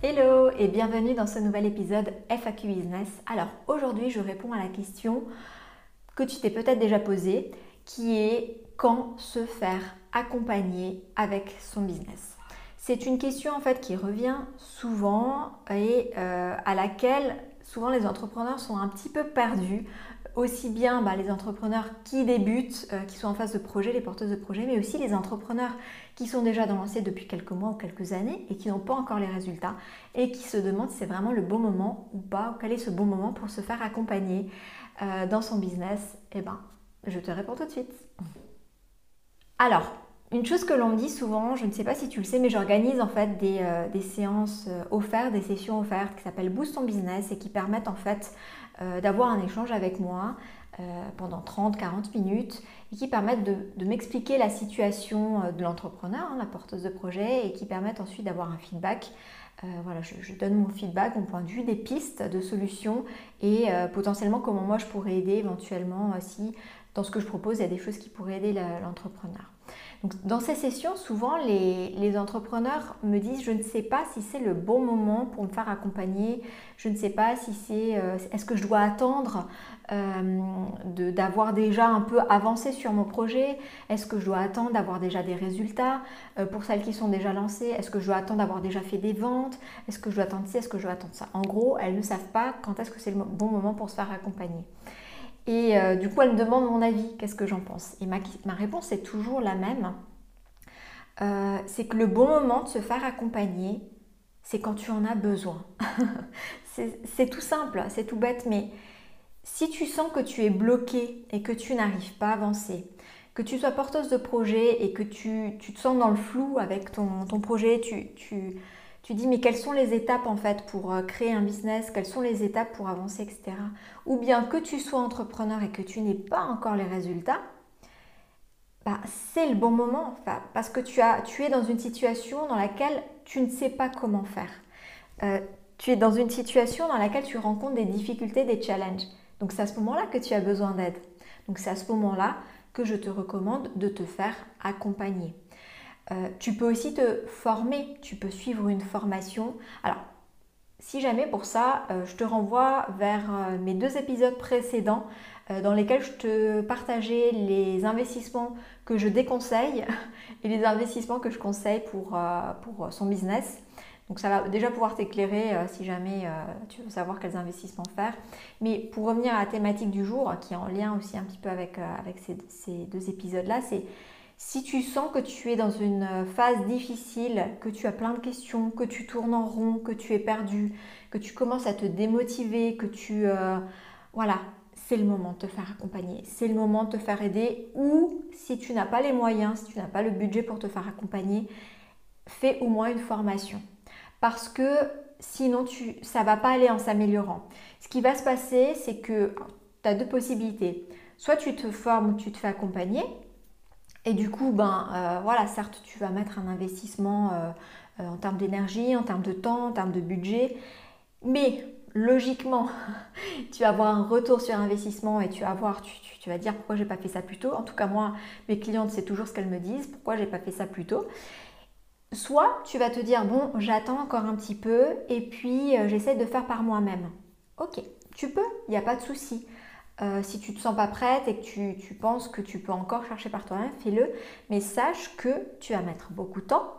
Hello et bienvenue dans ce nouvel épisode FAQ Business. Alors aujourd'hui je réponds à la question que tu t'es peut-être déjà posée qui est quand se faire accompagner avec son business? C'est une question en fait qui revient souvent et euh, à laquelle souvent les entrepreneurs sont un petit peu perdus aussi bien bah, les entrepreneurs qui débutent, euh, qui sont en phase de projet, les porteuses de projet, mais aussi les entrepreneurs qui sont déjà dans lancés depuis quelques mois ou quelques années et qui n'ont pas encore les résultats et qui se demandent si c'est vraiment le bon moment ou pas, ou quel est ce bon moment pour se faire accompagner euh, dans son business. Eh ben, je te réponds tout de suite. Alors, une chose que l'on me dit souvent, je ne sais pas si tu le sais, mais j'organise en fait des, euh, des séances offertes, des sessions offertes qui s'appellent Boost ton business et qui permettent en fait euh, d'avoir un échange avec moi euh, pendant 30-40 minutes et qui permettent de, m'expliquer la situation euh, de l'entrepreneur, hein, la porteuse de projet, et qui permettent ensuite d'avoir un feedback. voilà, je, donne mon feedback, mon point de vue, des pistes de solutions et potentiellement comment moi je pourrais aider éventuellement si dans ce que je propose il y a des choses qui pourraient aider l'entrepreneur dans ces sessions, souvent les, entrepreneurs me disent je ne sais pas si c'est le bon moment pour me faire accompagner, je ne sais pas si c'est euh, est-ce que je dois attendre euh, d'avoir déjà un peu avancé sur mon projet, est-ce que je dois attendre d'avoir déjà des résultats euh, pour celles qui sont déjà lancées, est-ce que je dois attendre d'avoir déjà fait des ventes, est-ce que je dois attendre ci, est-ce que je dois attendre ça? En gros, elles ne savent pas quand est-ce que c'est le bon moment pour se faire accompagner. Et euh, du coup, elle me demande mon avis, qu'est-ce que j'en pense? Et ma, réponse est toujours la même. Euh, c'est que le bon moment de se faire accompagner, c'est quand tu en as besoin. c'est tout simple, c'est tout bête, mais si tu sens que tu es bloqué et que tu n'arrives pas à avancer, que tu sois porteuse de projet et que tu, te sens dans le flou avec ton, projet, tu, tu tu dis mais quelles sont les étapes en fait pour euh, créer un business, quelles sont les étapes pour avancer, etc. Ou bien que tu sois entrepreneur et que tu n'aies pas encore les résultats, bah, c'est le bon moment parce que tu, as, tu es dans une situation dans laquelle tu ne sais pas comment faire. Euh, tu es dans une situation dans laquelle tu rencontres des difficultés, des challenges. Donc c'est à ce moment-là que tu as besoin d'aide. Donc c'est à ce moment-là que je te recommande de te faire accompagner. Euh, tu peux aussi te former, tu peux suivre une formation. Alors, si jamais pour ça, euh, je te renvoie vers euh, mes deux épisodes précédents dans lesquels je te partageais les investissements que je déconseille et les investissements que je conseille pour, pour son business. Donc ça va déjà pouvoir t'éclairer si jamais tu veux savoir quels investissements faire. Mais pour revenir à la thématique du jour, qui est en lien aussi un petit peu avec, avec ces, ces deux épisodes-là, c'est si tu sens que tu es dans une phase difficile, que tu as plein de questions, que tu tournes en rond, que tu es perdu, que tu commences à te démotiver, que tu... Euh, voilà, c'est le moment de te faire accompagner, c'est le moment de te faire aider ou si tu n'as pas les moyens, si tu n'as pas le budget pour te faire accompagner, fais au moins une formation. Parce que sinon, tu, ça ne va pas aller en s'améliorant. Ce qui va se passer, c'est que tu as deux possibilités. Soit tu te formes, tu te fais accompagner, et du coup, ben euh, voilà, certes, tu vas mettre un investissement euh, euh, en termes d'énergie, en termes de temps, en termes de budget, mais logiquement, tu vas avoir un retour sur investissement et tu vas voir, tu, vas dire pourquoi j'ai pas fait ça plus tôt. En tout cas, moi, mes clientes, c'est toujours ce qu'elles me disent, pourquoi j'ai pas fait ça plus tôt. Soit tu vas te dire bon, j'attends encore un petit peu et puis j'essaie de faire par moi-même. Ok, tu peux, il n'y a pas de souci. Euh, si tu ne te sens pas prête et que tu, penses que tu peux encore chercher par toi-même, fais-le. Mais sache que tu vas mettre beaucoup de temps.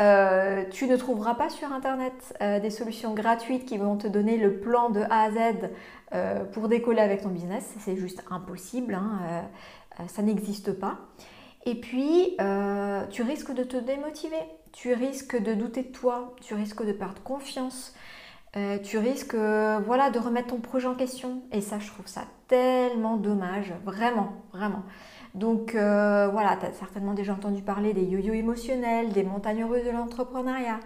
Euh, tu ne trouveras pas sur Internet euh, des solutions gratuites qui vont te donner le plan de A à Z pour décoller avec ton business. C'est juste impossible. Hein, ça n'existe pas. Et puis, tu risques de te démotiver. Tu risques de douter de toi. Tu risques de perdre confiance. Euh, tu risques euh, voilà, de remettre ton projet en question. Et ça, je trouve ça tellement dommage, vraiment, vraiment. Donc voilà, tu as certainement déjà entendu parler des yo-yo émotionnels, des montagnes heureuses de l'entrepreneuriat.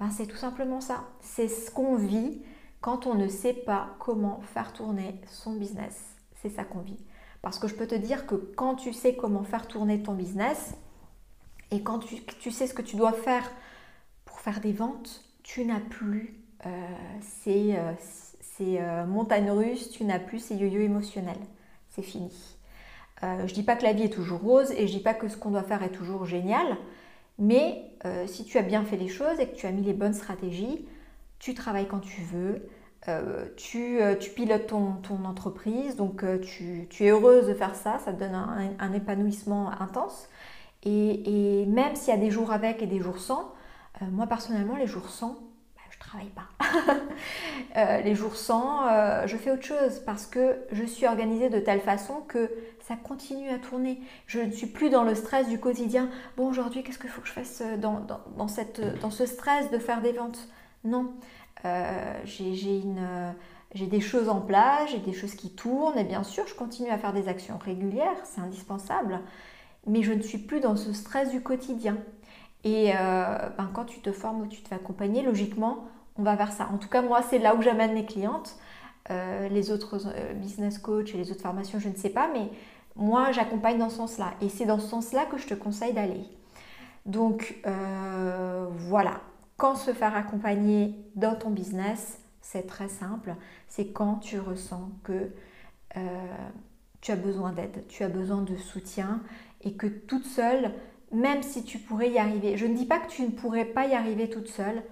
ben, C'est tout simplement ça. C'est ce qu'on vit quand on ne sait pas comment faire tourner son business. C'est ça qu'on vit. Parce que je peux te dire que quand tu sais comment faire tourner ton business et quand tu, sais ce que tu dois faire pour faire des ventes, tu n'as plus euh, ces, euh, euh, montagnes tu n'as plus ces yo-yo émotionnels. C'est fini. je ne dis pas que la vie est toujours rose et je dis pas que ce qu'on doit faire est toujours génial, mais si tu as bien fait les choses et que tu as mis les bonnes stratégies, tu travailles quand tu veux, euh, tu, euh, pilotes ton, entreprise, donc euh, tu, es heureuse de faire ça, ça te donne un, épanouissement intense. Et, même s'il y a des jours avec et des jours sans, moi personnellement, les jours sans, je travaille pas. les jours sans, je fais autre chose parce que je suis organisée de telle façon que ça continue à tourner. Je ne suis plus dans le stress du quotidien. Bon, aujourd'hui, qu'est-ce qu'il faut que je fasse dans, dans, cette, dans ce stress de faire des ventes? Non. Euh, j'ai des choses en place, j'ai des choses qui tournent et bien sûr je continue à faire des actions régulières, c'est indispensable, mais je ne suis plus dans ce stress du quotidien. Et euh, ben, quand tu te formes ou tu te fais accompagner, logiquement, on va vers ça. En tout cas, moi, c'est là où j'amène mes clientes. Euh, les autres business coach et les autres formations, je ne sais pas, mais moi, j'accompagne dans ce sens-là. Et c'est dans ce sens-là que je te conseille d'aller. Donc, voilà. Quand se faire accompagner dans ton business, c'est très simple. C'est quand tu ressens que euh, tu as besoin d'aide, tu as besoin de soutien et que toute seule, même si tu pourrais y arriver, je ne dis pas que tu ne pourrais pas y arriver toute seule,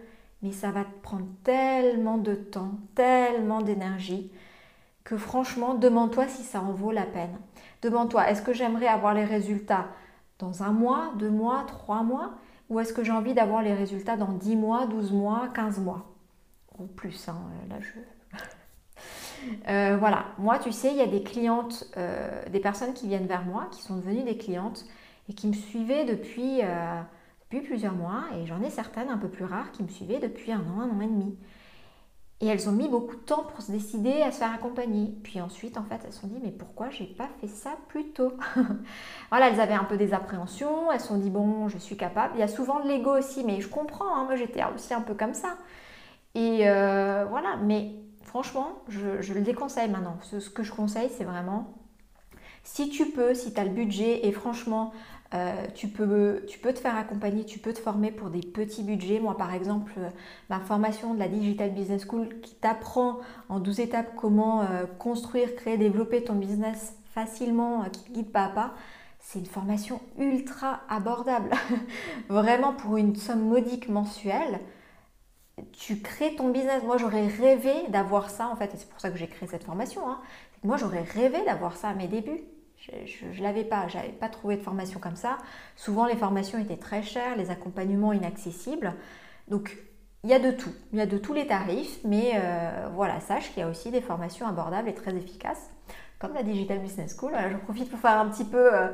mais ça va te prendre tellement de temps, tellement d'énergie que franchement, demande-toi si ça en vaut la peine. Demande-toi, est-ce que j'aimerais avoir les résultats dans un mois, deux mois, trois mois ou est-ce que j'ai envie d'avoir les résultats dans 10 mois, 12 mois, 15 mois? Ou plus, hein, là je... Euh, voilà, moi tu sais, il y a des clientes, euh, des personnes qui viennent vers moi, qui sont devenues des clientes et qui me suivaient depuis, euh, depuis plusieurs mois, et j'en ai certaines un peu plus rares qui me suivaient depuis un an, un an et demi. Et elles ont mis beaucoup de temps pour se décider à se faire accompagner. Puis ensuite, en fait, elles se sont dit, mais pourquoi j'ai pas fait ça plus tôt Voilà, elles avaient un peu des appréhensions, elles se sont dit, bon, je suis capable. Il y a souvent de l'ego aussi, mais je comprends, hein, moi j'étais aussi un peu comme ça. Et euh, voilà, mais franchement, je, le déconseille maintenant. Ce, ce que je conseille, c'est vraiment, si tu peux, si tu as le budget, et franchement, euh, tu, peux, te faire accompagner, tu peux te former pour des petits budgets. Moi, par exemple, euh, ma formation de la Digital Business School qui t'apprend en 12 étapes comment euh, construire, créer, développer ton business facilement, qui te guide pas à pas, c'est une formation ultra abordable. Vraiment, pour une somme modique mensuelle, tu crées ton business. Moi, j'aurais rêvé d'avoir ça, en fait, et c'est pour ça que j'ai créé cette formation. Hein. Moi, j'aurais rêvé d'avoir ça à mes débuts. Je ne l'avais pas, pas trouvé de formation comme ça. Souvent, les formations étaient très chères, les accompagnements inaccessibles. Donc, il y a de tout, il y a de tous les tarifs, mais euh, voilà, sache qu'il y a aussi des formations abordables et très efficaces, comme la Digital Business School. je profite pour faire un petit peu euh,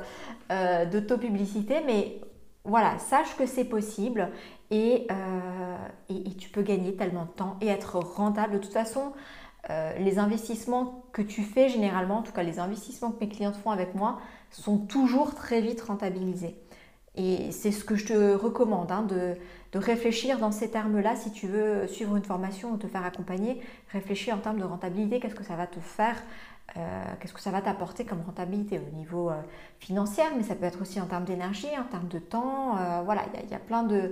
euh, d'auto-publicité, mais voilà, sache que c'est possible et, et, tu peux gagner tellement de temps et être rentable. De toute façon, euh, les investissements que tu fais généralement, en tout cas les investissements que mes clientes font avec moi, sont toujours très vite rentabilisés. Et c'est ce que je te recommande, hein, de, réfléchir dans ces termes-là si tu veux suivre une formation ou te faire accompagner. Réfléchir en termes de rentabilité, qu'est-ce que ça va te faire, qu'est-ce que ça va t'apporter comme rentabilité au niveau euh, financier, mais ça peut être aussi en termes d'énergie, en termes de temps. voilà, il y, a plein de,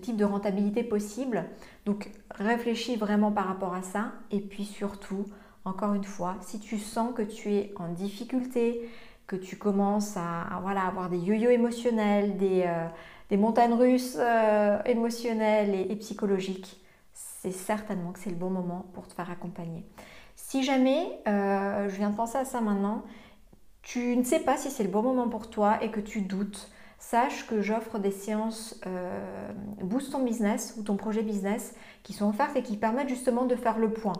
types de rentabilité possibles. Donc réfléchis vraiment par rapport à ça. Et puis surtout, encore une fois, si tu sens que tu es en difficulté, que tu commences à, voilà, avoir des yo-yo émotionnels, des, euh, montagnes russes euh, émotionnelles et, psychologiques, c'est certainement que c'est le bon moment pour te faire accompagner. Si jamais, euh, je viens de penser à ça maintenant, tu ne sais pas si c'est le bon moment pour toi et que tu doutes, sache que j'offre des séances euh, Boost ton business ou ton projet business qui sont offertes et qui permettent justement de faire le point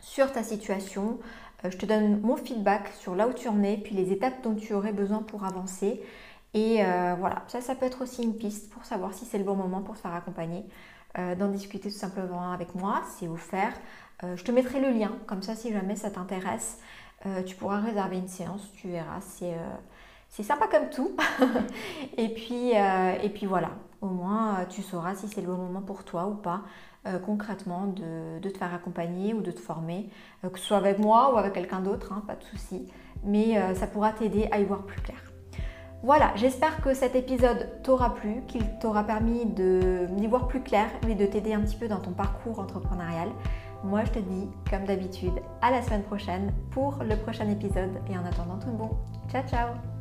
sur ta situation. Euh, je te donne mon feedback sur là où tu en es, puis les étapes dont tu aurais besoin pour avancer. Et voilà, ça, ça peut être aussi une piste pour savoir si c'est le bon moment pour te faire accompagner, d'en discuter tout simplement avec moi, c'est offert. Je te mettrai le lien, comme ça si jamais ça t'intéresse, tu pourras réserver une séance, tu verras, c'est c'est sympa comme tout. et, puis, euh, voilà, au moins euh, tu sauras si c'est le bon moment pour toi ou pas. concrètement de, te faire accompagner ou de te former, que ce soit avec moi ou avec quelqu'un d'autre, hein, pas de souci, mais ça pourra t'aider à y voir plus clair. Voilà, j'espère que cet épisode t'aura plu, qu'il t'aura permis d'y voir plus clair et de t'aider un petit peu dans ton parcours entrepreneurial. Moi, je te dis, comme d'habitude, à la semaine prochaine pour le prochain épisode et en attendant tout bon. Ciao, ciao